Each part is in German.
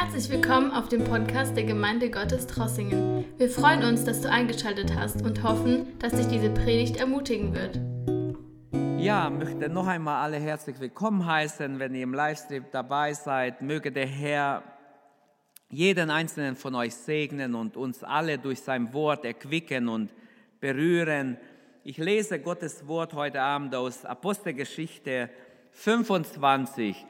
Herzlich willkommen auf dem Podcast der Gemeinde Gottes Trossingen. Wir freuen uns, dass du eingeschaltet hast und hoffen, dass dich diese Predigt ermutigen wird. Ja, möchte noch einmal alle herzlich willkommen heißen, wenn ihr im Livestream dabei seid. Möge der Herr jeden einzelnen von euch segnen und uns alle durch sein Wort erquicken und berühren. Ich lese Gottes Wort heute Abend aus Apostelgeschichte 25.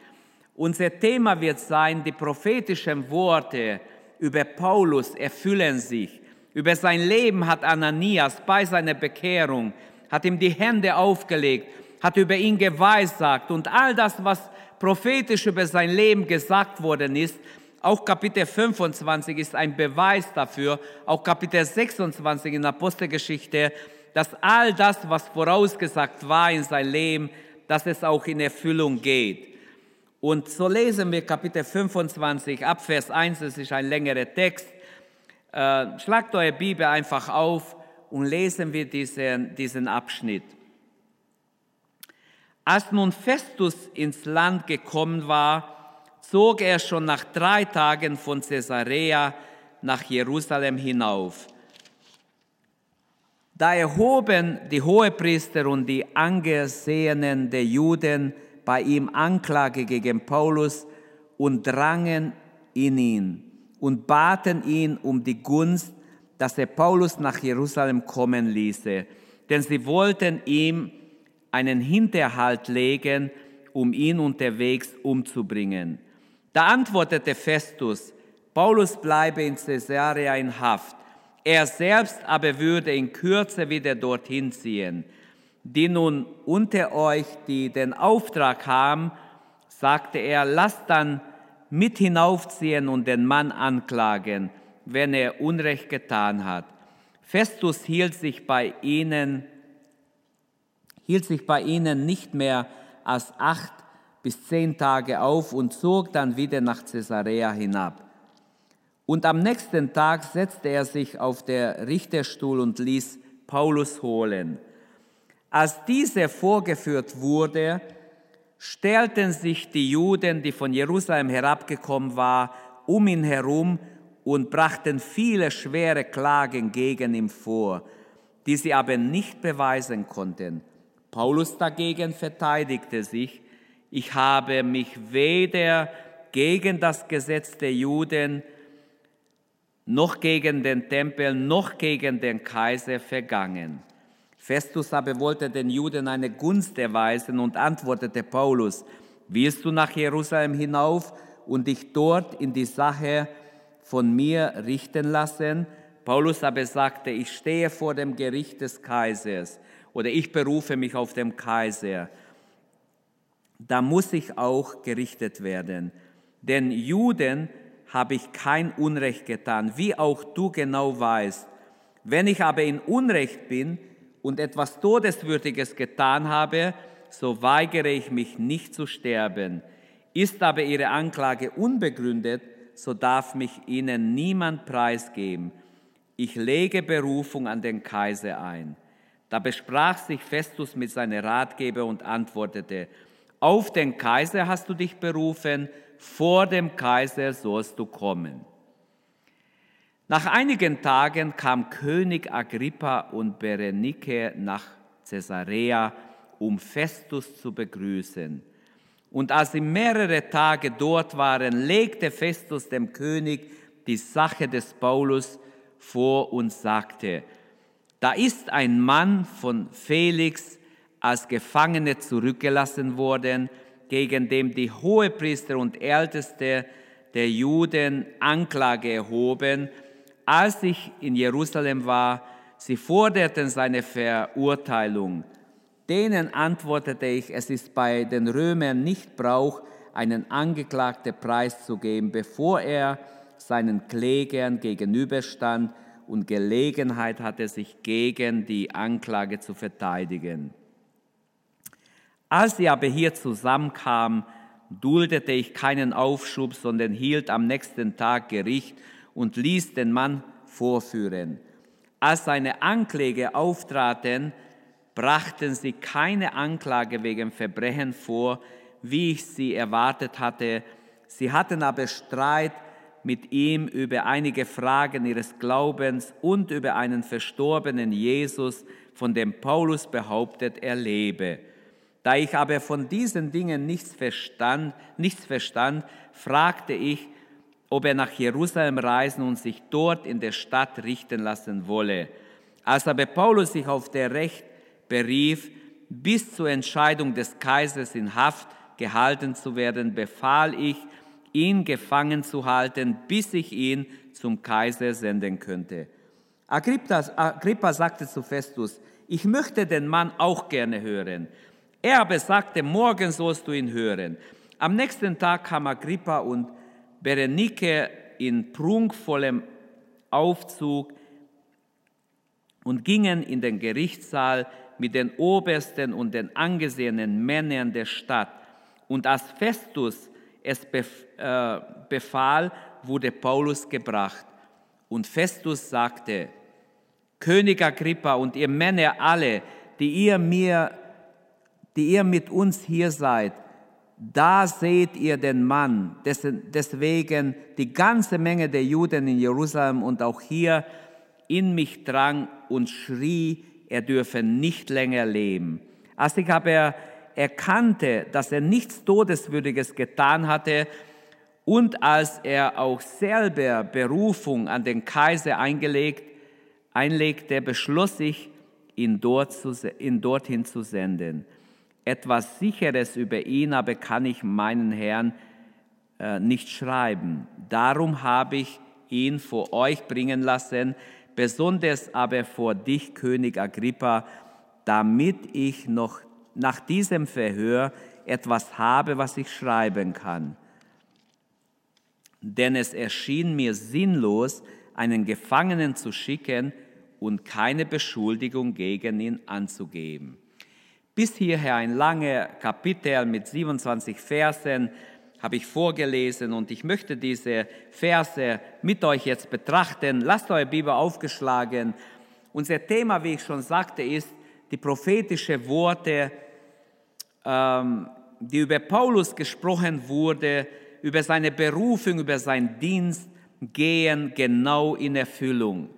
Unser Thema wird sein, die prophetischen Worte über Paulus erfüllen sich. Über sein Leben hat Ananias bei seiner Bekehrung, hat ihm die Hände aufgelegt, hat über ihn geweissagt und all das, was prophetisch über sein Leben gesagt worden ist, auch Kapitel 25 ist ein Beweis dafür, auch Kapitel 26 in der Apostelgeschichte, dass all das, was vorausgesagt war in sein Leben, dass es auch in Erfüllung geht. Und so lesen wir Kapitel 25 ab Vers 1, das ist ein längerer Text. Äh, schlagt eure Bibel einfach auf und lesen wir diesen, diesen Abschnitt. Als nun Festus ins Land gekommen war, zog er schon nach drei Tagen von Caesarea nach Jerusalem hinauf. Da erhoben die Hohepriester und die Angesehenen der Juden bei ihm Anklage gegen Paulus und drangen in ihn und baten ihn um die Gunst, dass er Paulus nach Jerusalem kommen ließe, denn sie wollten ihm einen Hinterhalt legen, um ihn unterwegs umzubringen. Da antwortete Festus, Paulus bleibe in Caesarea in Haft, er selbst aber würde in Kürze wieder dorthin ziehen die nun unter euch, die den Auftrag haben, sagte er, lasst dann mit hinaufziehen und den Mann anklagen, wenn er Unrecht getan hat. Festus hielt sich bei ihnen, hielt sich bei ihnen nicht mehr als acht bis zehn Tage auf und zog dann wieder nach Caesarea hinab. Und am nächsten Tag setzte er sich auf der Richterstuhl und ließ Paulus holen. Als diese vorgeführt wurde, stellten sich die Juden, die von Jerusalem herabgekommen waren, um ihn herum und brachten viele schwere Klagen gegen ihn vor, die sie aber nicht beweisen konnten. Paulus dagegen verteidigte sich, ich habe mich weder gegen das Gesetz der Juden noch gegen den Tempel noch gegen den Kaiser vergangen. Festus aber wollte den Juden eine Gunst erweisen und antwortete Paulus, willst du nach Jerusalem hinauf und dich dort in die Sache von mir richten lassen? Paulus aber sagte, ich stehe vor dem Gericht des Kaisers oder ich berufe mich auf den Kaiser. Da muss ich auch gerichtet werden. Denn Juden habe ich kein Unrecht getan, wie auch du genau weißt. Wenn ich aber in Unrecht bin, und etwas Todeswürdiges getan habe, so weigere ich mich nicht zu sterben. Ist aber ihre Anklage unbegründet, so darf mich ihnen niemand preisgeben. Ich lege Berufung an den Kaiser ein. Da besprach sich Festus mit seinen Ratgeber und antwortete, auf den Kaiser hast du dich berufen, vor dem Kaiser sollst du kommen. Nach einigen Tagen kam König Agrippa und Berenike nach Caesarea, um Festus zu begrüßen. Und als sie mehrere Tage dort waren, legte Festus dem König die Sache des Paulus vor und sagte, da ist ein Mann von Felix als Gefangene zurückgelassen worden, gegen dem die Hohepriester und Älteste der Juden Anklage erhoben, als ich in Jerusalem war, sie forderten seine Verurteilung. Denen antwortete ich, es ist bei den Römern nicht Brauch, einen Angeklagten preiszugeben, bevor er seinen Klägern gegenüberstand und Gelegenheit hatte, sich gegen die Anklage zu verteidigen. Als sie aber hier zusammenkamen, duldete ich keinen Aufschub, sondern hielt am nächsten Tag Gericht und ließ den Mann vorführen. Als seine Ankläger auftraten, brachten sie keine Anklage wegen Verbrechen vor, wie ich sie erwartet hatte. Sie hatten aber Streit mit ihm über einige Fragen ihres Glaubens und über einen verstorbenen Jesus, von dem Paulus behauptet, er lebe. Da ich aber von diesen Dingen nichts verstand, nichts verstand, fragte ich, ob er nach Jerusalem reisen und sich dort in der Stadt richten lassen wolle. Als aber Paulus sich auf der Recht berief, bis zur Entscheidung des Kaisers in Haft gehalten zu werden, befahl ich, ihn gefangen zu halten, bis ich ihn zum Kaiser senden könnte. Agrippa, sagte zu Festus, ich möchte den Mann auch gerne hören. Er aber sagte, morgen sollst du ihn hören. Am nächsten Tag kam Agrippa und Berenike in prunkvollem Aufzug und gingen in den Gerichtssaal mit den Obersten und den angesehenen Männern der Stadt. Und als Festus es äh, befahl, wurde Paulus gebracht. Und Festus sagte, König Agrippa und ihr Männer alle, die ihr mir, die ihr mit uns hier seid, da seht ihr den Mann, dessen, deswegen die ganze Menge der Juden in Jerusalem und auch hier in mich drang und schrie, er dürfe nicht länger leben. Als ich aber erkannte, dass er nichts Todeswürdiges getan hatte und als er auch selber Berufung an den Kaiser eingelegt, einlegte, beschloss ich, ihn, dort zu, ihn dorthin zu senden. Etwas Sicheres über ihn aber kann ich meinen Herrn äh, nicht schreiben. Darum habe ich ihn vor euch bringen lassen, besonders aber vor dich, König Agrippa, damit ich noch nach diesem Verhör etwas habe, was ich schreiben kann. Denn es erschien mir sinnlos, einen Gefangenen zu schicken und keine Beschuldigung gegen ihn anzugeben. Bis hierher ein langer Kapitel mit 27 Versen habe ich vorgelesen und ich möchte diese Verse mit euch jetzt betrachten. Lasst eure Bibel aufgeschlagen. Unser Thema, wie ich schon sagte, ist die prophetische Worte, ähm, die über Paulus gesprochen wurde, über seine Berufung, über seinen Dienst, gehen genau in Erfüllung.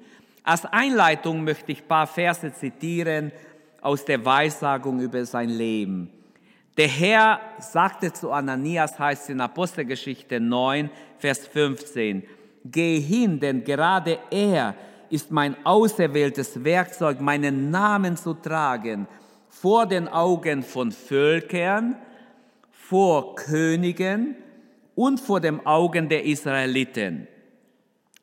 Als Einleitung möchte ich ein paar Verse zitieren aus der Weissagung über sein Leben. Der Herr sagte zu Ananias, heißt in Apostelgeschichte 9, Vers 15, Geh hin, denn gerade er ist mein auserwähltes Werkzeug, meinen Namen zu tragen, vor den Augen von Völkern, vor Königen und vor den Augen der Israeliten.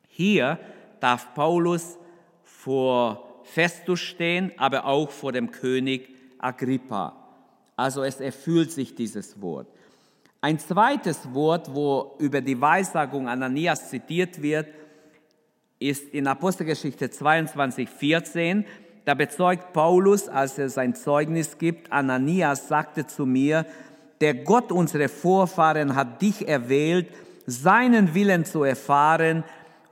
Hier darf Paulus vor Festus stehen, aber auch vor dem König Agrippa. Also es erfüllt sich dieses Wort. Ein zweites Wort, wo über die Weissagung Ananias zitiert wird, ist in Apostelgeschichte 22, 14. Da bezeugt Paulus, als er sein Zeugnis gibt, Ananias sagte zu mir, der Gott unserer Vorfahren hat dich erwählt, seinen Willen zu erfahren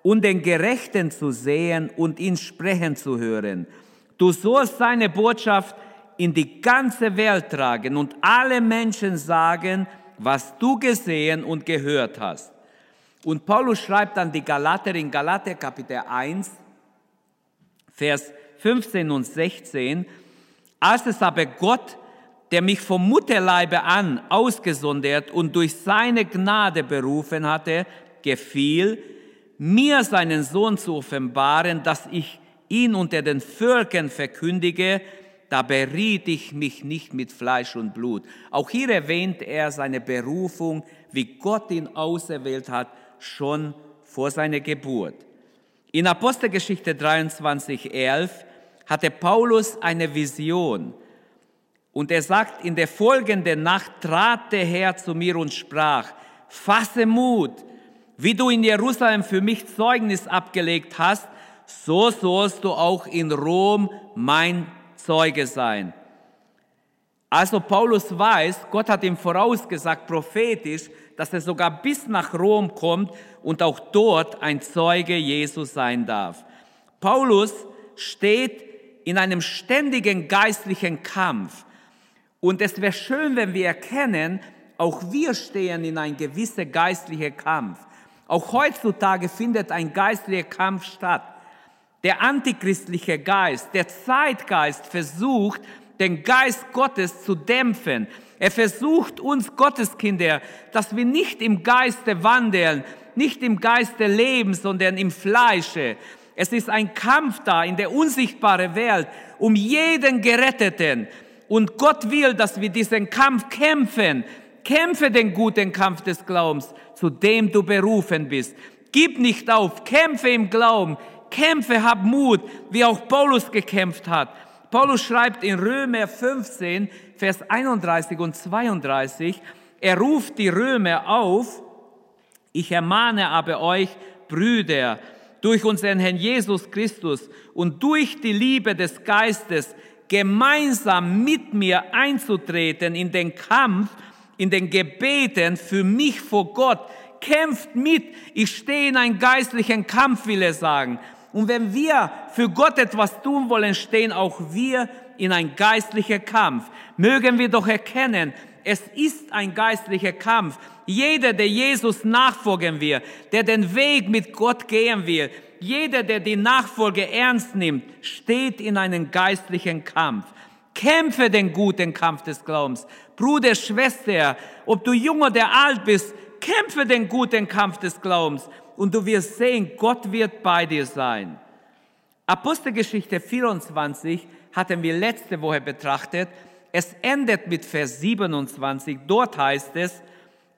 und den Gerechten zu sehen und ihn sprechen zu hören. Du sollst seine Botschaft in die ganze Welt tragen und alle Menschen sagen, was du gesehen und gehört hast. Und Paulus schreibt an die Galater in Galater Kapitel 1, Vers 15 und 16, als es aber Gott, der mich vom Mutterleibe an ausgesondert und durch seine Gnade berufen hatte, gefiel, mir seinen Sohn zu offenbaren, dass ich ihn unter den Völkern verkündige, da beriet ich mich nicht mit Fleisch und Blut. Auch hier erwähnt er seine Berufung, wie Gott ihn auserwählt hat, schon vor seiner Geburt. In Apostelgeschichte 23, 11 hatte Paulus eine Vision. Und er sagt, in der folgenden Nacht trat der Herr zu mir und sprach, fasse Mut, wie du in Jerusalem für mich Zeugnis abgelegt hast, so sollst du auch in Rom mein Zeuge sein. Also Paulus weiß, Gott hat ihm vorausgesagt, prophetisch, dass er sogar bis nach Rom kommt und auch dort ein Zeuge Jesus sein darf. Paulus steht in einem ständigen geistlichen Kampf. Und es wäre schön, wenn wir erkennen, auch wir stehen in einem gewissen geistlichen Kampf. Auch heutzutage findet ein geistlicher Kampf statt. Der antichristliche Geist, der Zeitgeist versucht, den Geist Gottes zu dämpfen. Er versucht uns Gotteskinder, dass wir nicht im Geiste wandeln, nicht im Geiste leben, sondern im Fleische. Es ist ein Kampf da in der unsichtbaren Welt um jeden Geretteten. Und Gott will, dass wir diesen Kampf kämpfen. Kämpfe den guten Kampf des Glaubens, zu dem du berufen bist. Gib nicht auf, kämpfe im Glauben, kämpfe, hab Mut, wie auch Paulus gekämpft hat. Paulus schreibt in Römer 15, Vers 31 und 32, er ruft die Römer auf, ich ermahne aber euch, Brüder, durch unseren Herrn Jesus Christus und durch die Liebe des Geistes gemeinsam mit mir einzutreten in den Kampf, in den Gebeten für mich vor Gott. Kämpft mit. Ich stehe in einem geistlichen Kampf, will er sagen. Und wenn wir für Gott etwas tun wollen, stehen auch wir in einem geistlichen Kampf. Mögen wir doch erkennen, es ist ein geistlicher Kampf. Jeder, der Jesus nachfolgen will, der den Weg mit Gott gehen will, jeder, der die Nachfolge ernst nimmt, steht in einem geistlichen Kampf. Kämpfe den guten Kampf des Glaubens. Bruder, Schwester, ob du jung oder alt bist, kämpfe den guten Kampf des Glaubens und du wirst sehen, Gott wird bei dir sein. Apostelgeschichte 24 hatten wir letzte Woche betrachtet. Es endet mit Vers 27. Dort heißt es,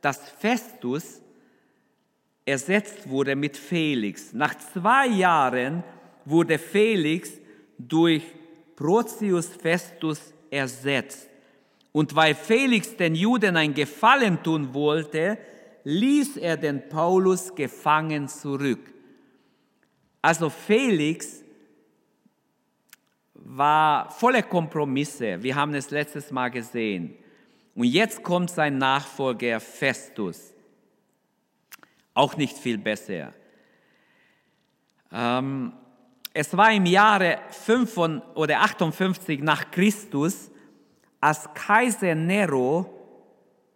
dass Festus ersetzt wurde mit Felix. Nach zwei Jahren wurde Felix durch Protius Festus ersetzt. Und weil Felix den Juden ein Gefallen tun wollte, ließ er den Paulus gefangen zurück. Also Felix war voller Kompromisse. Wir haben es letztes Mal gesehen. Und jetzt kommt sein Nachfolger Festus. Auch nicht viel besser. Ähm, es war im Jahre 5 oder 58 nach Christus, als Kaiser Nero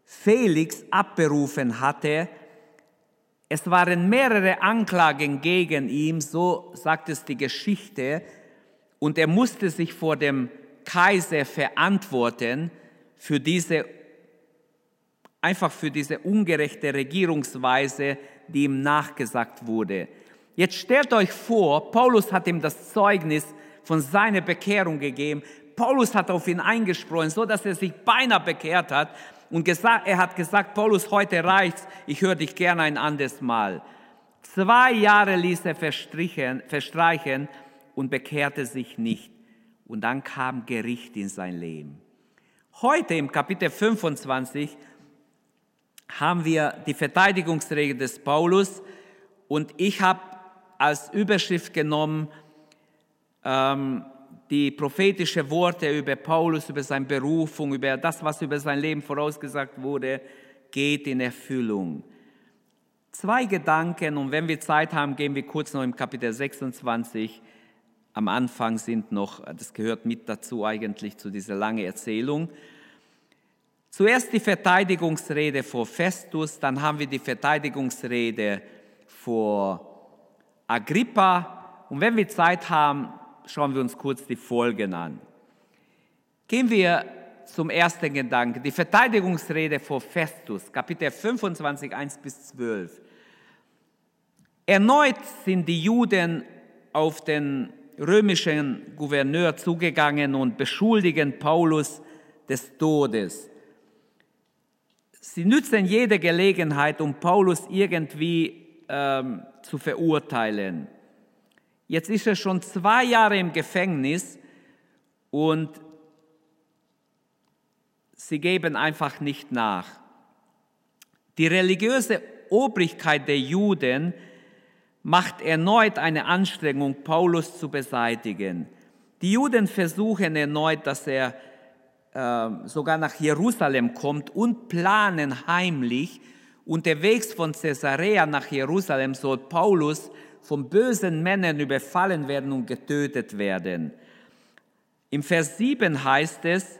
Felix abberufen hatte. Es waren mehrere Anklagen gegen ihn, so sagt es die Geschichte, und er musste sich vor dem Kaiser verantworten für diese einfach für diese ungerechte Regierungsweise, die ihm nachgesagt wurde. Jetzt stellt euch vor, Paulus hat ihm das Zeugnis von seiner Bekehrung gegeben. Paulus hat auf ihn eingesprochen, so dass er sich beinahe bekehrt hat und gesagt, er hat gesagt, Paulus, heute reicht's, ich höre dich gerne ein anderes Mal. Zwei Jahre ließ er verstreichen und bekehrte sich nicht. Und dann kam Gericht in sein Leben. Heute im Kapitel 25 haben wir die Verteidigungsregel des Paulus und ich habe als Überschrift genommen ähm, die prophetische Worte über Paulus, über seine Berufung, über das, was über sein Leben vorausgesagt wurde, geht in Erfüllung. Zwei Gedanken und wenn wir Zeit haben, gehen wir kurz noch im Kapitel 26 am Anfang sind noch, das gehört mit dazu eigentlich zu dieser langen Erzählung. Zuerst die Verteidigungsrede vor Festus, dann haben wir die Verteidigungsrede vor Agrippa. Und wenn wir Zeit haben, schauen wir uns kurz die Folgen an. Gehen wir zum ersten Gedanken, die Verteidigungsrede vor Festus, Kapitel 25, 1 bis 12. Erneut sind die Juden auf den römischen Gouverneur zugegangen und beschuldigen Paulus des Todes. Sie nützen jede Gelegenheit, um Paulus irgendwie ähm, zu verurteilen. Jetzt ist er schon zwei Jahre im Gefängnis und sie geben einfach nicht nach. Die religiöse Obrigkeit der Juden macht erneut eine Anstrengung, Paulus zu beseitigen. Die Juden versuchen erneut, dass er äh, sogar nach Jerusalem kommt und planen heimlich, unterwegs von Caesarea nach Jerusalem soll Paulus von bösen Männern überfallen werden und getötet werden. Im Vers 7 heißt es,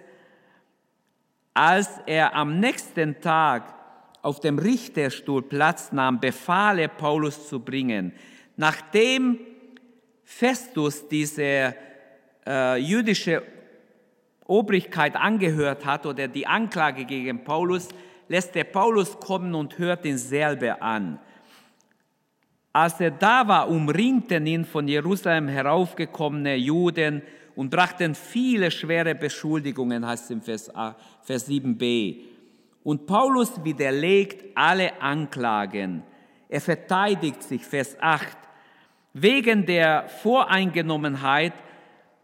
als er am nächsten Tag auf dem Richterstuhl Platz nahm, befahl er, Paulus zu bringen. Nachdem Festus diese äh, jüdische Obrigkeit angehört hat oder die Anklage gegen Paulus, lässt er Paulus kommen und hört ihn selber an. Als er da war, umringten ihn von Jerusalem heraufgekommene Juden und brachten viele schwere Beschuldigungen, heißt es im Vers, Vers 7b. Und Paulus widerlegt alle Anklagen. Er verteidigt sich, Vers 8, wegen der Voreingenommenheit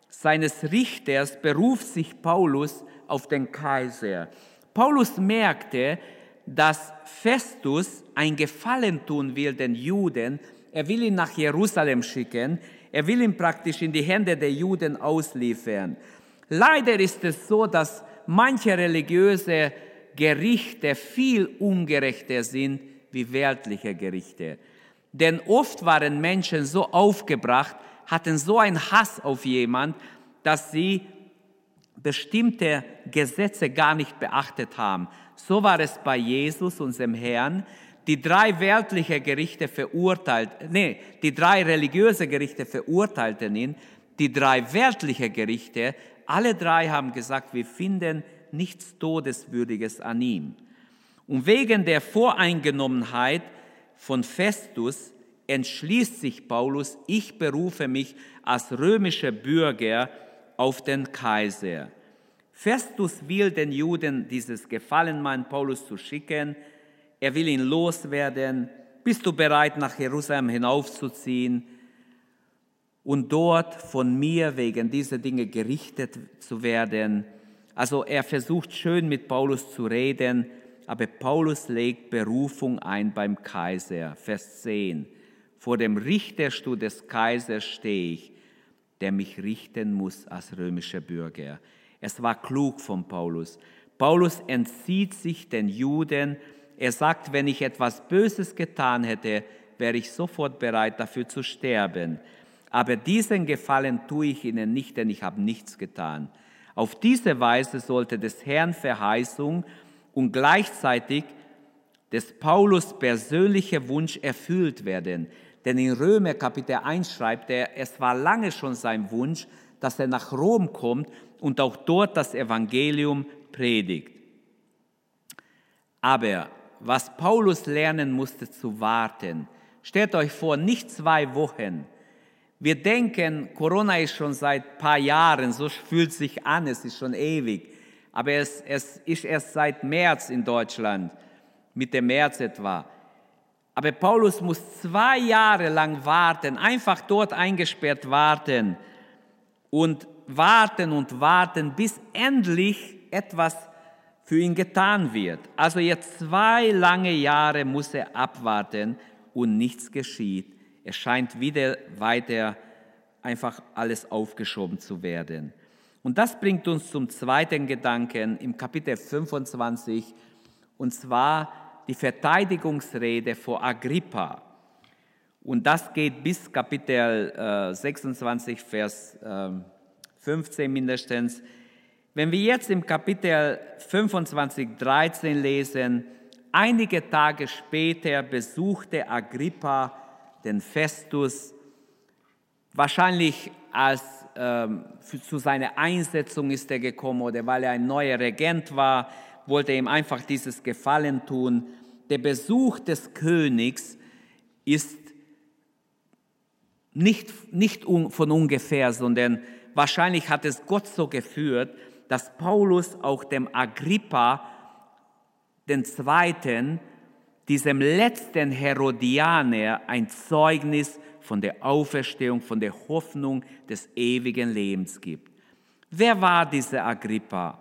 seines Richters beruft sich Paulus auf den Kaiser. Paulus merkte, dass Festus ein Gefallen tun will den Juden. Er will ihn nach Jerusalem schicken. Er will ihn praktisch in die Hände der Juden ausliefern. Leider ist es so, dass manche religiöse Gerichte viel ungerechter sind wie weltliche Gerichte. Denn oft waren Menschen so aufgebracht, hatten so einen Hass auf jemand, dass sie bestimmte Gesetze gar nicht beachtet haben. So war es bei Jesus, unserem Herrn. Die drei weltliche Gerichte verurteilt, nee, die drei religiöse Gerichte verurteilten ihn. Die drei weltliche Gerichte, alle drei haben gesagt, wir finden nichts Todeswürdiges an ihm. Und wegen der Voreingenommenheit von Festus entschließt sich Paulus, ich berufe mich als römischer Bürger auf den Kaiser. Festus will den Juden dieses Gefallen meinen Paulus zu schicken. Er will ihn loswerden. Bist du bereit, nach Jerusalem hinaufzuziehen und dort von mir wegen dieser Dinge gerichtet zu werden? Also er versucht schön mit Paulus zu reden, aber Paulus legt Berufung ein beim Kaiser. Vers 10 vor dem Richterstuhl des Kaisers stehe ich, der mich richten muss als römischer Bürger. Es war klug von Paulus. Paulus entzieht sich den Juden. Er sagt, wenn ich etwas Böses getan hätte, wäre ich sofort bereit dafür zu sterben. Aber diesen Gefallen tue ich ihnen nicht, denn ich habe nichts getan. Auf diese Weise sollte des Herrn Verheißung und gleichzeitig des Paulus persönlicher Wunsch erfüllt werden. Denn in Römer Kapitel 1 schreibt er, es war lange schon sein Wunsch, dass er nach Rom kommt und auch dort das Evangelium predigt. Aber was Paulus lernen musste zu warten, stellt euch vor, nicht zwei Wochen. Wir denken, Corona ist schon seit ein paar Jahren, so fühlt sich an, es ist schon ewig. Aber es, es ist erst seit März in Deutschland, Mitte März etwa. Aber Paulus muss zwei Jahre lang warten, einfach dort eingesperrt warten und warten und warten, bis endlich etwas für ihn getan wird. Also jetzt zwei lange Jahre muss er abwarten und nichts geschieht. Es scheint wieder weiter einfach alles aufgeschoben zu werden. Und das bringt uns zum zweiten Gedanken im Kapitel 25, und zwar die Verteidigungsrede vor Agrippa. Und das geht bis Kapitel äh, 26, Vers äh, 15 mindestens. Wenn wir jetzt im Kapitel 25, 13 lesen, einige Tage später besuchte Agrippa den Festus, wahrscheinlich als ähm, zu seiner Einsetzung ist er gekommen oder weil er ein neuer Regent war, wollte ihm einfach dieses Gefallen tun. Der Besuch des Königs ist nicht, nicht von ungefähr, sondern wahrscheinlich hat es Gott so geführt, dass Paulus auch dem Agrippa, den Zweiten, diesem letzten Herodianer, ein Zeugnis von der Auferstehung, von der Hoffnung des ewigen Lebens gibt. Wer war dieser Agrippa?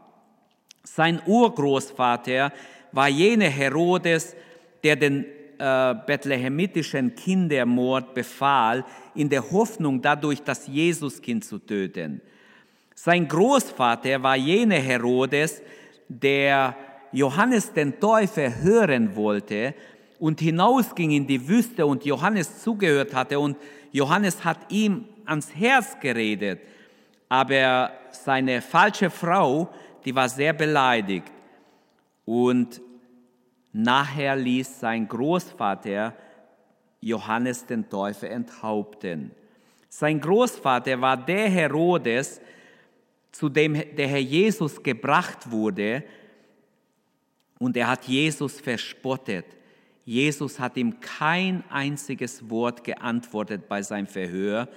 Sein Urgroßvater war jener Herodes, der den äh, bethlehemitischen Kindermord befahl, in der Hoffnung dadurch das Jesuskind zu töten. Sein Großvater war jener Herodes, der Johannes den Täufer hören wollte und hinausging in die Wüste und Johannes zugehört hatte und Johannes hat ihm ans Herz geredet. Aber seine falsche Frau die war sehr beleidigt. Und Nachher ließ sein Großvater Johannes den Täufer enthaupten. Sein Großvater war der Herodes, zu dem der Herr Jesus gebracht wurde, und er hat Jesus verspottet. Jesus hat ihm kein einziges Wort geantwortet bei seinem Verhör.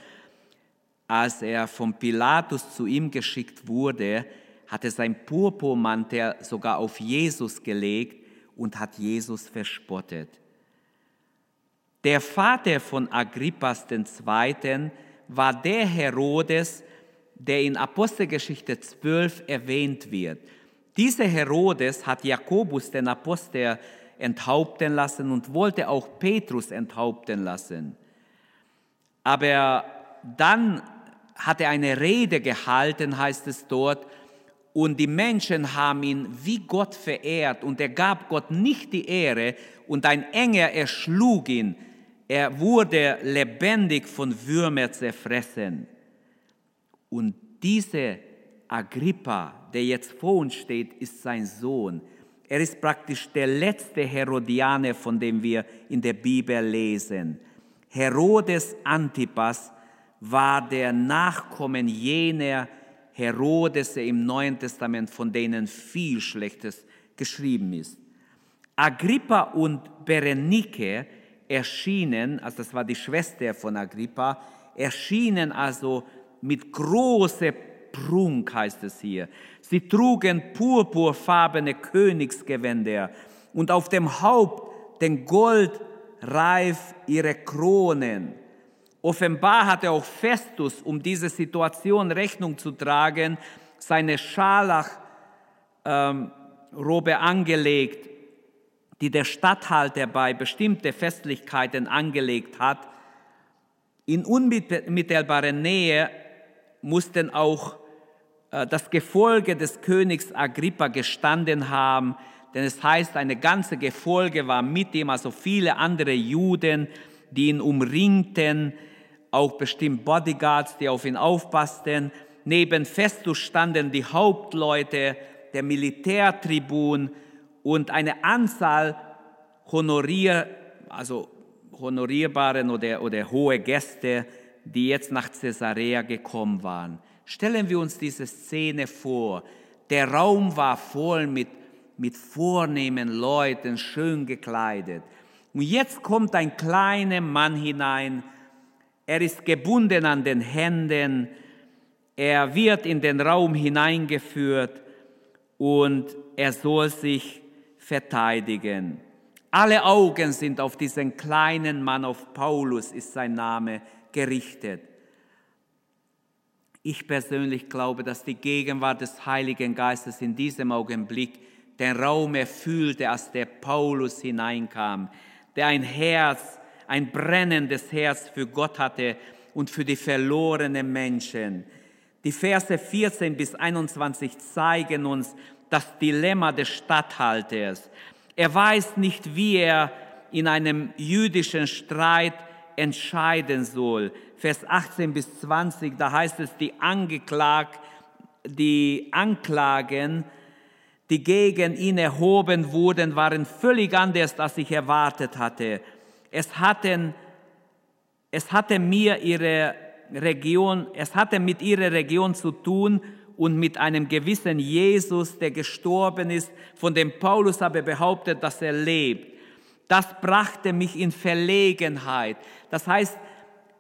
Als er von Pilatus zu ihm geschickt wurde, hat er sein Purpurmantel sogar auf Jesus gelegt und hat Jesus verspottet. Der Vater von Agrippas II. war der Herodes, der in Apostelgeschichte 12 erwähnt wird. Dieser Herodes hat Jakobus den Apostel enthaupten lassen und wollte auch Petrus enthaupten lassen. Aber dann hat er eine Rede gehalten, heißt es dort, und die Menschen haben ihn wie Gott verehrt und er gab Gott nicht die Ehre und ein Engel erschlug ihn. Er wurde lebendig von Würmern zerfressen. Und diese Agrippa, der jetzt vor uns steht, ist sein Sohn. Er ist praktisch der letzte Herodianer, von dem wir in der Bibel lesen. Herodes Antipas war der Nachkommen jener Herodes im Neuen Testament, von denen viel Schlechtes geschrieben ist. Agrippa und Berenike erschienen, also das war die Schwester von Agrippa, erschienen also mit großer Prunk, heißt es hier. Sie trugen purpurfarbene Königsgewänder und auf dem Haupt den Goldreif ihre Kronen. Offenbar hatte auch Festus, um diese Situation Rechnung zu tragen, seine Scharlachrobe ähm, angelegt, die der Statthalter bei bestimmten Festlichkeiten angelegt hat. In unmittelbarer Nähe mussten auch äh, das Gefolge des Königs Agrippa gestanden haben, denn es heißt, eine ganze Gefolge war mit ihm, also viele andere Juden, die ihn umringten, auch bestimmt Bodyguards, die auf ihn aufpassten. Neben Festus standen die Hauptleute, der Militärtribun und eine Anzahl honorier, also honorierbaren oder, oder hohe Gäste, die jetzt nach Caesarea gekommen waren. Stellen wir uns diese Szene vor. Der Raum war voll mit, mit vornehmen Leuten, schön gekleidet. Und jetzt kommt ein kleiner Mann hinein, er ist gebunden an den Händen, er wird in den Raum hineingeführt und er soll sich verteidigen. Alle Augen sind auf diesen kleinen Mann, auf Paulus ist sein Name, gerichtet. Ich persönlich glaube, dass die Gegenwart des Heiligen Geistes in diesem Augenblick den Raum erfüllte, als der Paulus hineinkam, der ein Herz ein brennendes Herz für Gott hatte und für die verlorenen Menschen. Die Verse 14 bis 21 zeigen uns das Dilemma des Statthalters. Er weiß nicht, wie er in einem jüdischen Streit entscheiden soll. Vers 18 bis 20, da heißt es, die Angeklagt, die Anklagen, die gegen ihn erhoben wurden, waren völlig anders, als ich erwartet hatte. Es hatten, es hatte mir ihre Region, es hatte mit ihrer Region zu tun und mit einem gewissen Jesus, der gestorben ist, von dem Paulus aber behauptet, dass er lebt. Das brachte mich in Verlegenheit. Das heißt,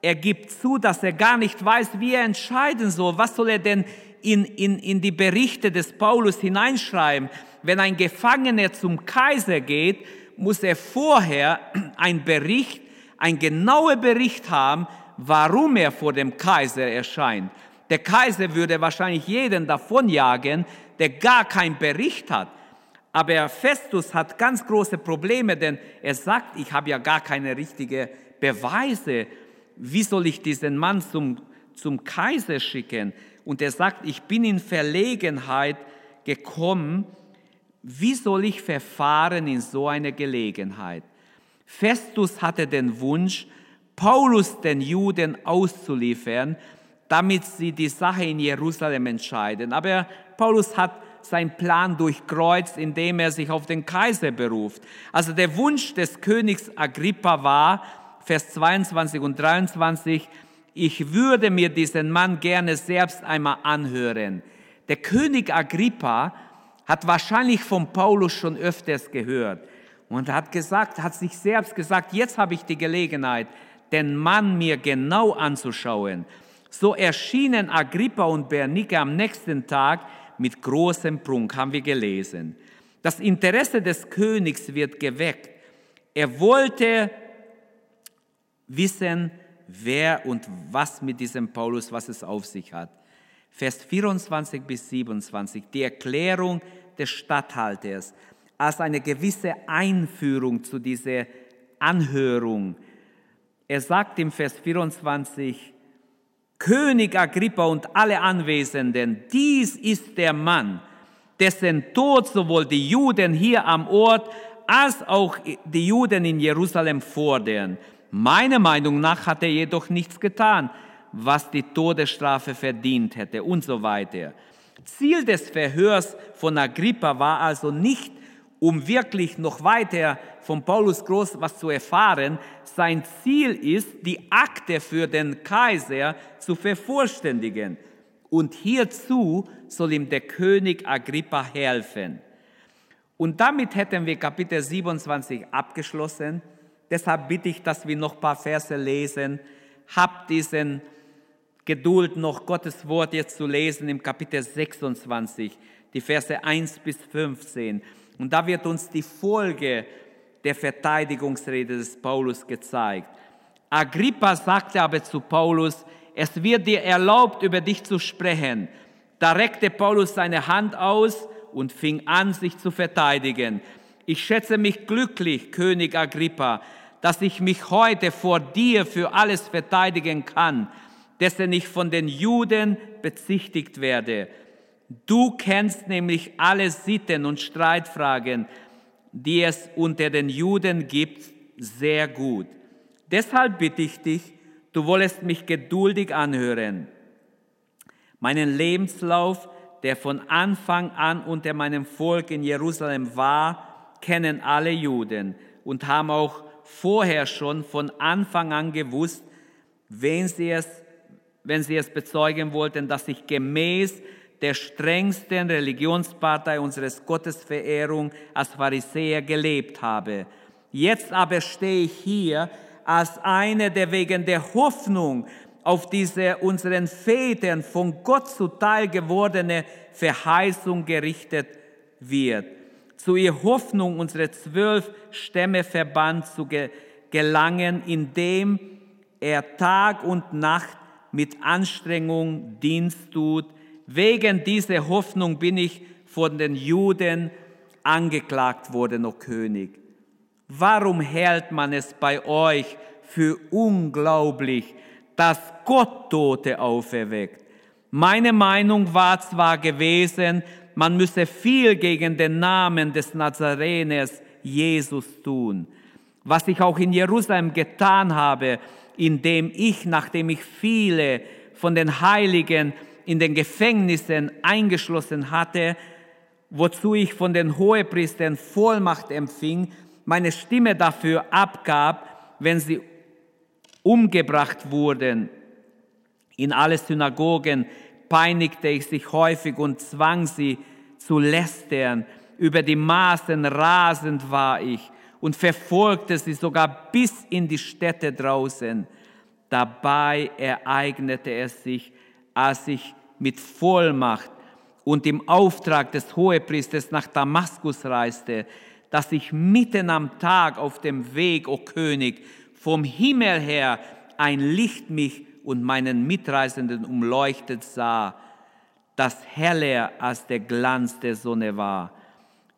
er gibt zu, dass er gar nicht weiß, wie er entscheiden soll. Was soll er denn in, in, in die Berichte des Paulus hineinschreiben? Wenn ein Gefangener zum Kaiser geht, muss er vorher ein Bericht, ein genauer Bericht haben, warum er vor dem Kaiser erscheint. Der Kaiser würde wahrscheinlich jeden davonjagen, der gar keinen Bericht hat. Aber Festus hat ganz große Probleme, denn er sagt, ich habe ja gar keine richtigen Beweise. Wie soll ich diesen Mann zum, zum Kaiser schicken? Und er sagt, ich bin in Verlegenheit gekommen, wie soll ich verfahren in so einer Gelegenheit? Festus hatte den Wunsch, Paulus den Juden auszuliefern, damit sie die Sache in Jerusalem entscheiden. Aber Paulus hat sein Plan durchkreuzt, indem er sich auf den Kaiser beruft. Also der Wunsch des Königs Agrippa war, Vers 22 und 23, ich würde mir diesen Mann gerne selbst einmal anhören. Der König Agrippa hat wahrscheinlich von Paulus schon öfters gehört und hat gesagt, hat sich selbst gesagt, jetzt habe ich die Gelegenheit, den Mann mir genau anzuschauen. So erschienen Agrippa und Bernike am nächsten Tag mit großem Prunk, haben wir gelesen. Das Interesse des Königs wird geweckt. Er wollte wissen, wer und was mit diesem Paulus, was es auf sich hat. Vers 24 bis 27, die Erklärung des Statthalters als eine gewisse Einführung zu dieser Anhörung. Er sagt im Vers 24, König Agrippa und alle Anwesenden, dies ist der Mann, dessen Tod sowohl die Juden hier am Ort als auch die Juden in Jerusalem fordern. Meiner Meinung nach hat er jedoch nichts getan, was die Todesstrafe verdient hätte und so weiter. Ziel des Verhörs von Agrippa war also nicht, um wirklich noch weiter von Paulus Groß was zu erfahren. Sein Ziel ist, die Akte für den Kaiser zu vervollständigen. Und hierzu soll ihm der König Agrippa helfen. Und damit hätten wir Kapitel 27 abgeschlossen. Deshalb bitte ich, dass wir noch ein paar Verse lesen. Habt diesen Geduld, noch Gottes Wort jetzt zu lesen im Kapitel 26, die Verse 1 bis 15. Und da wird uns die Folge der Verteidigungsrede des Paulus gezeigt. Agrippa sagte aber zu Paulus, es wird dir erlaubt, über dich zu sprechen. Da reckte Paulus seine Hand aus und fing an, sich zu verteidigen. Ich schätze mich glücklich, König Agrippa, dass ich mich heute vor dir für alles verteidigen kann, dessen ich von den Juden bezichtigt werde. Du kennst nämlich alle Sitten und Streitfragen, die es unter den Juden gibt, sehr gut. Deshalb bitte ich dich, du wollest mich geduldig anhören. Meinen Lebenslauf, der von Anfang an unter meinem Volk in Jerusalem war, kennen alle Juden und haben auch vorher schon von Anfang an gewusst, wenn sie es, wenn sie es bezeugen wollten, dass ich gemäß der strengsten Religionspartei unseres Gottesverehrung als Pharisäer gelebt habe. Jetzt aber stehe ich hier als einer, der wegen der Hoffnung auf diese unseren Vätern von Gott zuteil gewordene Verheißung gerichtet wird. Zu ihr Hoffnung unsere zwölf Stämme verbannt zu gelangen, indem er Tag und Nacht mit Anstrengung Dienst tut, Wegen dieser Hoffnung bin ich von den Juden angeklagt worden, o König. Warum hält man es bei euch für unglaublich, dass Gott Tote auferweckt? Meine Meinung war zwar gewesen, man müsse viel gegen den Namen des Nazareners Jesus tun, was ich auch in Jerusalem getan habe, indem ich, nachdem ich viele von den Heiligen in den Gefängnissen eingeschlossen hatte, wozu ich von den Hohepriestern Vollmacht empfing, meine Stimme dafür abgab, wenn sie umgebracht wurden. In alle Synagogen peinigte ich sich häufig und zwang sie zu lästern. Über die Maßen rasend war ich und verfolgte sie sogar bis in die Städte draußen. Dabei ereignete es sich, als ich mit Vollmacht und im Auftrag des Hohepriesters nach Damaskus reiste, dass ich mitten am Tag auf dem Weg, o König, vom Himmel her ein Licht mich und meinen Mitreisenden umleuchtet sah, das heller als der Glanz der Sonne war.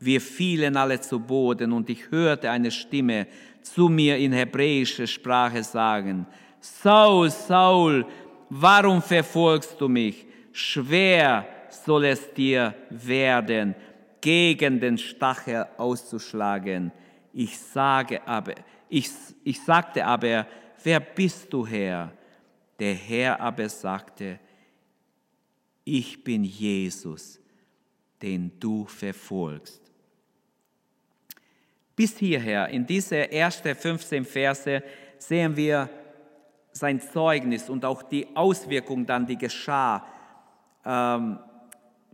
Wir fielen alle zu Boden und ich hörte eine Stimme zu mir in hebräischer Sprache sagen, Saul, Saul, warum verfolgst du mich? schwer soll es dir werden, gegen den Stachel auszuschlagen. Ich sage aber, ich, ich sagte aber, wer bist du Herr? Der Herr aber sagte, ich bin Jesus, den du verfolgst. Bis hierher, in diese ersten 15 Verse, sehen wir sein Zeugnis und auch die Auswirkung dann, die geschah. Ähm,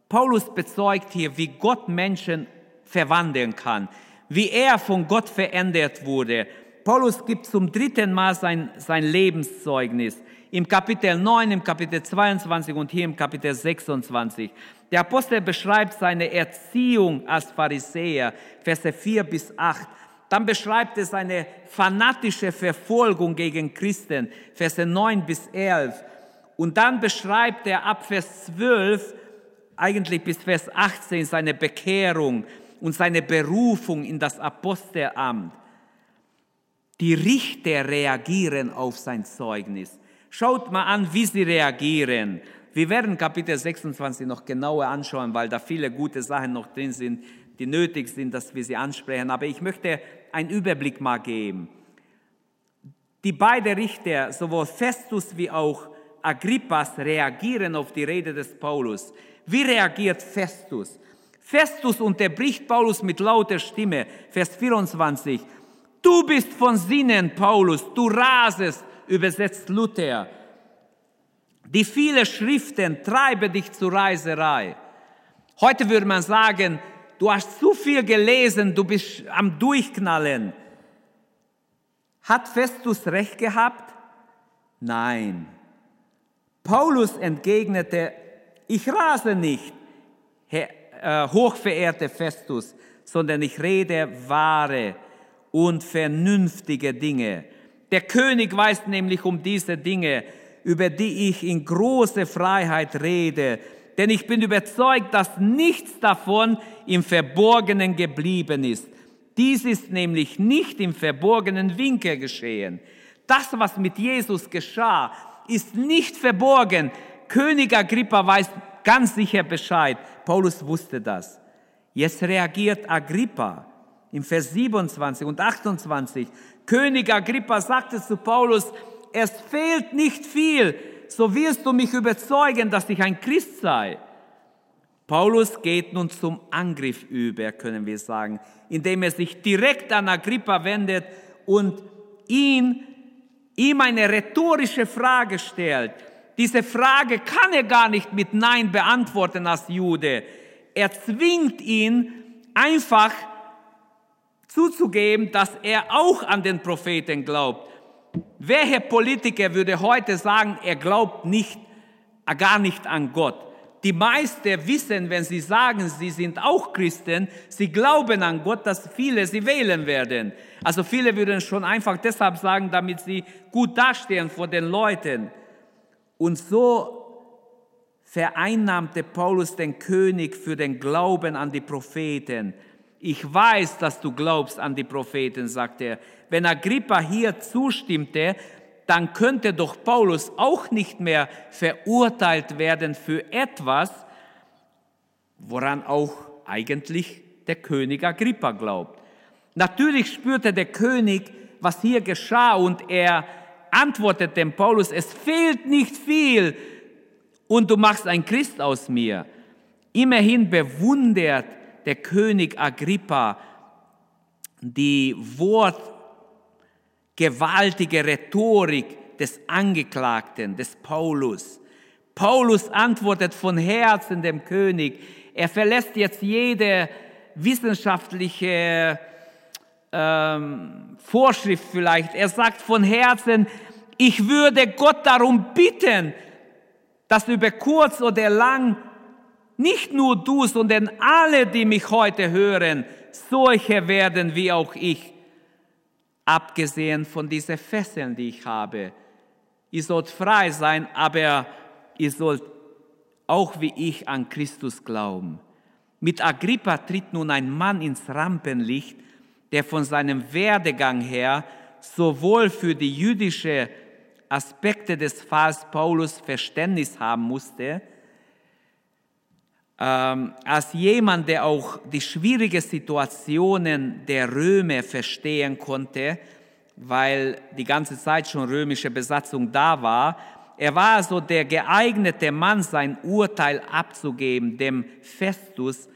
Paulus bezeugt hier, wie Gott Menschen verwandeln kann, wie er von Gott verändert wurde. Paulus gibt zum dritten Mal sein, sein Lebenszeugnis im Kapitel 9, im Kapitel 22 und hier im Kapitel 26. Der Apostel beschreibt seine Erziehung als Pharisäer, Verse 4 bis 8. Dann beschreibt er seine fanatische Verfolgung gegen Christen, Verse 9 bis 11. Und dann beschreibt er ab Vers 12, eigentlich bis Vers 18, seine Bekehrung und seine Berufung in das Apostelamt. Die Richter reagieren auf sein Zeugnis. Schaut mal an, wie sie reagieren. Wir werden Kapitel 26 noch genauer anschauen, weil da viele gute Sachen noch drin sind, die nötig sind, dass wir sie ansprechen. Aber ich möchte einen Überblick mal geben. Die beiden Richter, sowohl Festus wie auch Agrippas, reagieren auf die Rede des Paulus. Wie reagiert Festus? Festus unterbricht Paulus mit lauter Stimme, Vers 24. Du bist von Sinnen, Paulus, du rasest, übersetzt Luther. Die viele Schriften treiben dich zur Reiserei. Heute würde man sagen, du hast zu viel gelesen, du bist am Durchknallen. Hat Festus recht gehabt? Nein. Paulus entgegnete, ich rase nicht, äh, hochverehrte Festus, sondern ich rede wahre und vernünftige Dinge. Der König weiß nämlich um diese Dinge über die ich in große Freiheit rede. Denn ich bin überzeugt, dass nichts davon im Verborgenen geblieben ist. Dies ist nämlich nicht im verborgenen Winkel geschehen. Das, was mit Jesus geschah, ist nicht verborgen. König Agrippa weiß ganz sicher Bescheid. Paulus wusste das. Jetzt reagiert Agrippa im Vers 27 und 28. König Agrippa sagte zu Paulus, es fehlt nicht viel, so wirst du mich überzeugen, dass ich ein Christ sei. Paulus geht nun zum Angriff über, können wir sagen, indem er sich direkt an Agrippa wendet und ihn, ihm eine rhetorische Frage stellt. Diese Frage kann er gar nicht mit Nein beantworten als Jude. Er zwingt ihn einfach zuzugeben, dass er auch an den Propheten glaubt. Welcher Politiker würde heute sagen, er glaubt nicht, äh, gar nicht an Gott? Die meisten wissen, wenn sie sagen, sie sind auch Christen, sie glauben an Gott, dass viele sie wählen werden. Also viele würden schon einfach deshalb sagen, damit sie gut dastehen vor den Leuten. Und so vereinnahmte Paulus den König für den Glauben an die Propheten. Ich weiß, dass du glaubst an die Propheten, sagt er. Wenn Agrippa hier zustimmte, dann könnte doch Paulus auch nicht mehr verurteilt werden für etwas, woran auch eigentlich der König Agrippa glaubt. Natürlich spürte der König, was hier geschah und er antwortet dem Paulus, es fehlt nicht viel und du machst ein Christ aus mir. Immerhin bewundert der König Agrippa die wortgewaltige Rhetorik des Angeklagten, des Paulus. Paulus antwortet von Herzen dem König. Er verlässt jetzt jede wissenschaftliche ähm, Vorschrift vielleicht. Er sagt von Herzen, ich würde Gott darum bitten, dass über kurz oder lang nicht nur du, sondern alle, die mich heute hören, solche werden wie auch ich, abgesehen von diesen Fesseln, die ich habe. Ihr sollt frei sein, aber ihr sollt auch wie ich an Christus glauben. Mit Agrippa tritt nun ein Mann ins Rampenlicht, der von seinem Werdegang her sowohl für die jüdische Aspekte des Falls Paulus Verständnis haben musste, ähm, als jemand, der auch die schwierigen Situationen der Römer verstehen konnte, weil die ganze Zeit schon römische Besatzung da war. Er war also der geeignete Mann, sein Urteil abzugeben, dem Festus,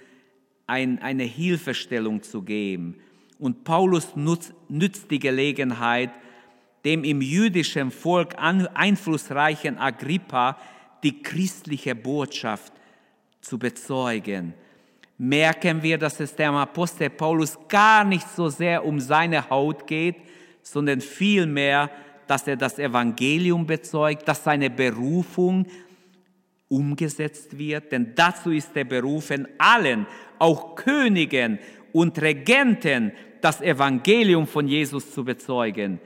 ein, eine Hilfestellung zu geben. Und Paulus nutzt, nützt die Gelegenheit, dem im jüdischen Volk einflussreichen Agrippa die christliche Botschaft zu bezeugen. Merken wir, dass es dem Apostel Paulus gar nicht so sehr um seine Haut geht, sondern vielmehr, dass er das Evangelium bezeugt, dass seine Berufung umgesetzt wird. Denn dazu ist er berufen, allen, auch Königen und Regenten, das Evangelium von Jesus zu bezeugen.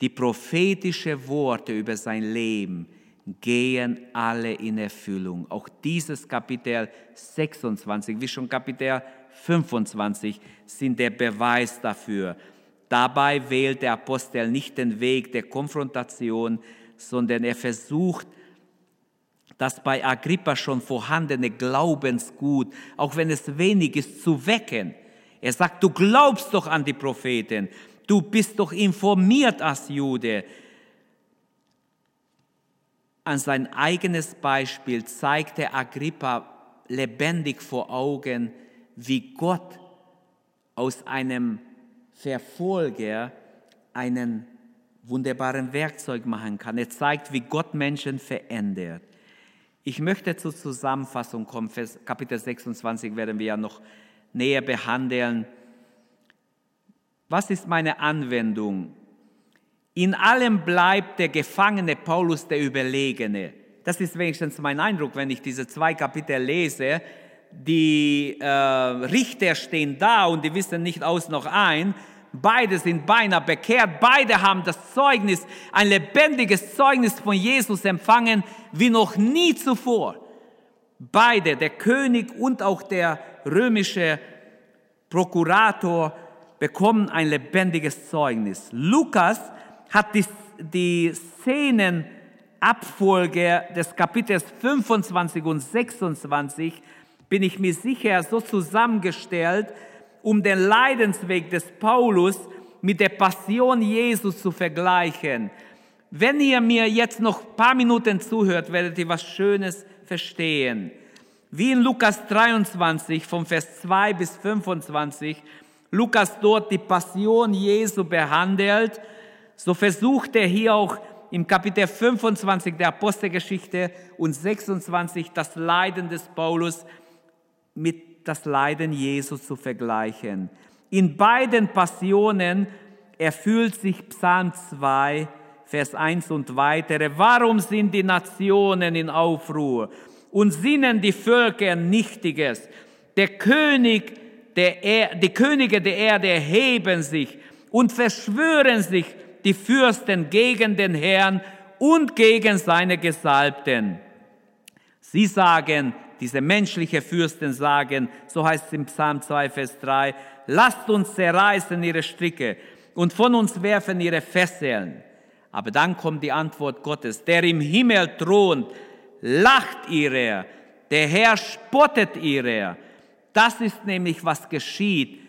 Die prophetischen Worte über sein Leben gehen alle in Erfüllung. Auch dieses Kapitel 26, wie schon Kapitel 25, sind der Beweis dafür. Dabei wählt der Apostel nicht den Weg der Konfrontation, sondern er versucht, das bei Agrippa schon vorhandene Glaubensgut, auch wenn es wenig ist, zu wecken. Er sagt, du glaubst doch an die Propheten, du bist doch informiert als Jude. An sein eigenes Beispiel zeigte Agrippa lebendig vor Augen, wie Gott aus einem Verfolger einen wunderbaren Werkzeug machen kann. Er zeigt, wie Gott Menschen verändert. Ich möchte zur Zusammenfassung kommen. Kapitel 26 werden wir ja noch näher behandeln. Was ist meine Anwendung? In allem bleibt der Gefangene Paulus der Überlegene. Das ist wenigstens mein Eindruck, wenn ich diese zwei Kapitel lese. Die äh, Richter stehen da und die wissen nicht aus noch ein. Beide sind beinahe bekehrt. Beide haben das Zeugnis, ein lebendiges Zeugnis von Jesus empfangen, wie noch nie zuvor. Beide, der König und auch der römische Prokurator, bekommen ein lebendiges Zeugnis. Lukas hat die, die Szenenabfolge des Kapitels 25 und 26, bin ich mir sicher, so zusammengestellt, um den Leidensweg des Paulus mit der Passion Jesus zu vergleichen. Wenn ihr mir jetzt noch ein paar Minuten zuhört, werdet ihr was Schönes verstehen. Wie in Lukas 23 von Vers 2 bis 25, Lukas dort die Passion Jesu behandelt, so versucht er hier auch im Kapitel 25 der Apostelgeschichte und 26 das Leiden des Paulus mit das Leiden Jesus zu vergleichen. In beiden Passionen erfüllt sich Psalm 2, Vers 1 und weitere. Warum sind die Nationen in Aufruhr und sinnen die Völker Nichtiges? Der König, der er, die Könige der Erde erheben sich und verschwören sich die Fürsten gegen den Herrn und gegen seine Gesalbten. Sie sagen, diese menschliche Fürsten sagen, so heißt es im Psalm 2, Vers 3, lasst uns zerreißen ihre Stricke und von uns werfen ihre Fesseln. Aber dann kommt die Antwort Gottes, der im Himmel thront, lacht ihrer, der Herr spottet ihrer. Das ist nämlich, was geschieht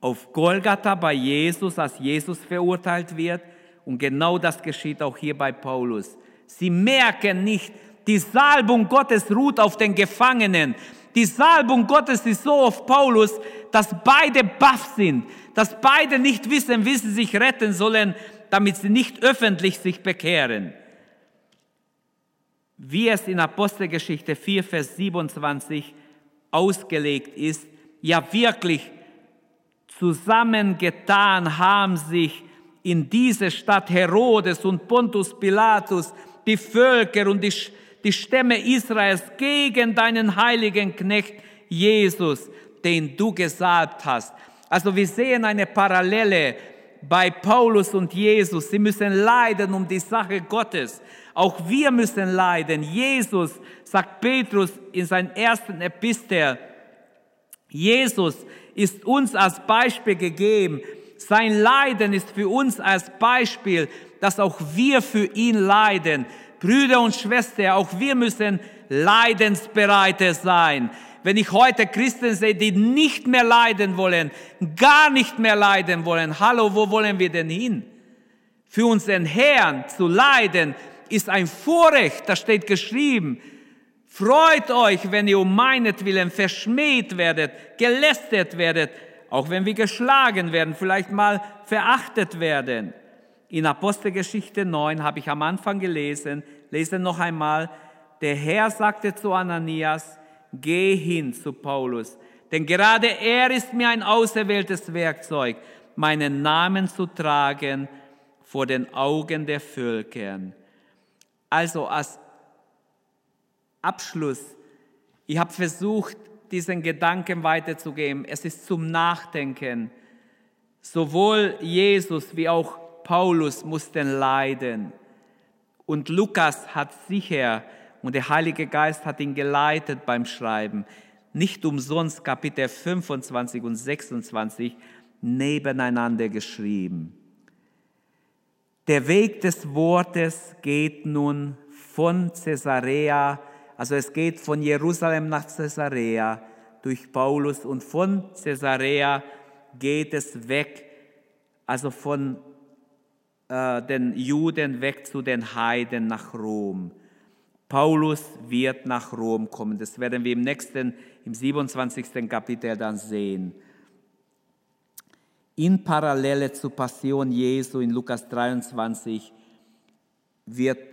auf Golgatha bei Jesus, als Jesus verurteilt wird. Und genau das geschieht auch hier bei Paulus. Sie merken nicht, die Salbung Gottes ruht auf den Gefangenen. Die Salbung Gottes ist so auf Paulus, dass beide baff sind, dass beide nicht wissen, wie sie sich retten sollen, damit sie nicht öffentlich sich bekehren. Wie es in Apostelgeschichte 4, Vers 27 ausgelegt ist, ja wirklich zusammengetan haben sich in diese Stadt Herodes und Pontus Pilatus, die Völker und die die Stämme Israels gegen deinen heiligen Knecht Jesus, den du gesalbt hast. Also wir sehen eine Parallele bei Paulus und Jesus. Sie müssen leiden um die Sache Gottes. Auch wir müssen leiden. Jesus, sagt Petrus in seinem ersten Epistel, Jesus ist uns als Beispiel gegeben. Sein Leiden ist für uns als Beispiel, dass auch wir für ihn leiden. Brüder und Schwestern, auch wir müssen leidensbereiter sein. Wenn ich heute Christen sehe, die nicht mehr leiden wollen, gar nicht mehr leiden wollen, hallo, wo wollen wir denn hin? Für unseren Herrn zu leiden ist ein Vorrecht, das steht geschrieben. Freut euch, wenn ihr um meinetwillen verschmäht werdet, gelästert werdet, auch wenn wir geschlagen werden, vielleicht mal verachtet werden. In Apostelgeschichte 9 habe ich am Anfang gelesen, lese noch einmal, der Herr sagte zu Ananias, geh hin zu Paulus, denn gerade er ist mir ein auserwähltes Werkzeug, meinen Namen zu tragen vor den Augen der Völkern. Also als Abschluss, ich habe versucht, diesen Gedanken weiterzugeben. Es ist zum Nachdenken. Sowohl Jesus wie auch Paulus mussten leiden. Und Lukas hat sicher, und der Heilige Geist hat ihn geleitet beim Schreiben, nicht umsonst Kapitel 25 und 26 nebeneinander geschrieben. Der Weg des Wortes geht nun von Caesarea also es geht von Jerusalem nach Caesarea durch Paulus und von Caesarea geht es weg, also von äh, den Juden weg zu den Heiden nach Rom. Paulus wird nach Rom kommen. Das werden wir im nächsten, im 27. Kapitel dann sehen. In Parallele zur Passion Jesu in Lukas 23 wird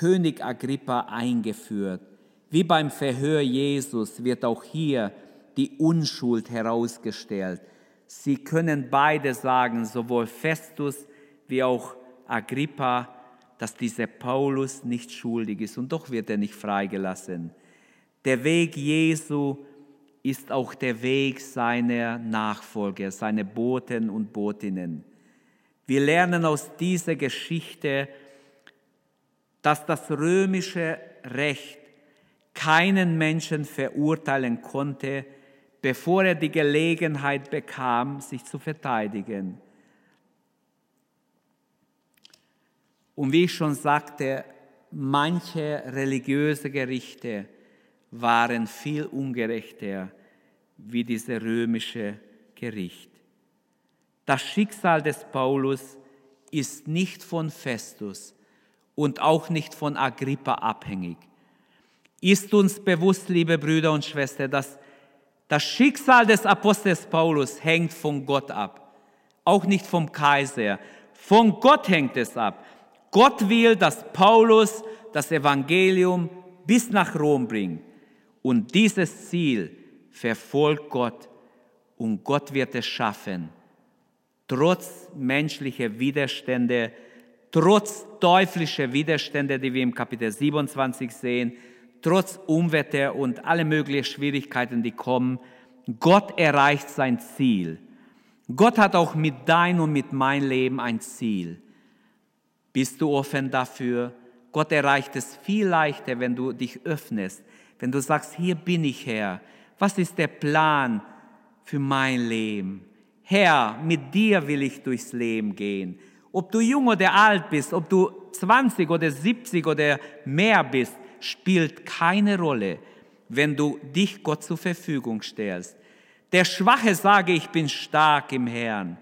König Agrippa eingeführt. Wie beim Verhör Jesus wird auch hier die Unschuld herausgestellt. Sie können beide sagen, sowohl Festus wie auch Agrippa, dass dieser Paulus nicht schuldig ist und doch wird er nicht freigelassen. Der Weg Jesu ist auch der Weg seiner Nachfolger, seiner Boten und Botinnen. Wir lernen aus dieser Geschichte, dass das römische Recht keinen Menschen verurteilen konnte, bevor er die Gelegenheit bekam, sich zu verteidigen. Und wie ich schon sagte, manche religiöse Gerichte waren viel ungerechter wie dieses römische Gericht. Das Schicksal des Paulus ist nicht von Festus, und auch nicht von Agrippa abhängig. Ist uns bewusst, liebe Brüder und Schwestern, dass das Schicksal des Apostels Paulus hängt von Gott ab, auch nicht vom Kaiser. Von Gott hängt es ab. Gott will, dass Paulus das Evangelium bis nach Rom bringt. Und dieses Ziel verfolgt Gott und Gott wird es schaffen, trotz menschlicher Widerstände, trotz teuflischer Widerstände, die wir im Kapitel 27 sehen, trotz Unwetter und alle möglichen Schwierigkeiten, die kommen, Gott erreicht sein Ziel. Gott hat auch mit dein und mit mein Leben ein Ziel. Bist du offen dafür? Gott erreicht es viel leichter, wenn du dich öffnest, wenn du sagst, hier bin ich Herr. Was ist der Plan für mein Leben? Herr, mit dir will ich durchs Leben gehen. Ob du jung oder alt bist, ob du 20 oder 70 oder mehr bist, spielt keine Rolle, wenn du dich Gott zur Verfügung stellst. Der Schwache sage, ich bin stark im Herrn.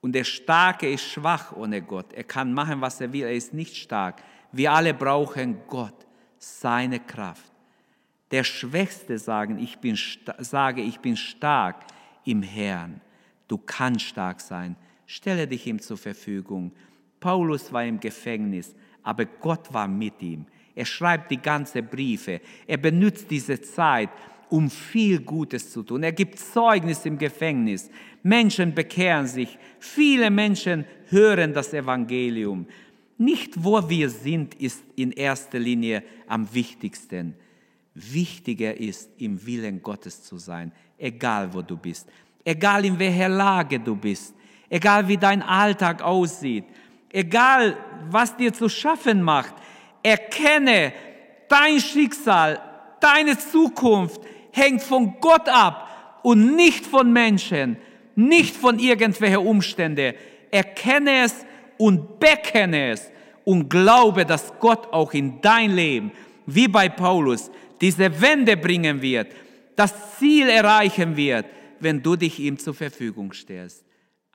Und der Starke ist schwach ohne Gott. Er kann machen, was er will. Er ist nicht stark. Wir alle brauchen Gott, seine Kraft. Der Schwächste sagen, ich bin, sage, ich bin stark im Herrn. Du kannst stark sein. Stelle dich ihm zur Verfügung. Paulus war im Gefängnis, aber Gott war mit ihm. Er schreibt die ganze Briefe. Er benutzt diese Zeit, um viel Gutes zu tun. Er gibt Zeugnis im Gefängnis. Menschen bekehren sich. Viele Menschen hören das Evangelium. Nicht wo wir sind, ist in erster Linie am wichtigsten. Wichtiger ist, im Willen Gottes zu sein, egal wo du bist, egal in welcher Lage du bist egal wie dein Alltag aussieht, egal was dir zu schaffen macht, erkenne, dein Schicksal, deine Zukunft hängt von Gott ab und nicht von Menschen, nicht von irgendwelchen Umständen. Erkenne es und bekenne es und glaube, dass Gott auch in dein Leben, wie bei Paulus, diese Wende bringen wird, das Ziel erreichen wird, wenn du dich ihm zur Verfügung stellst.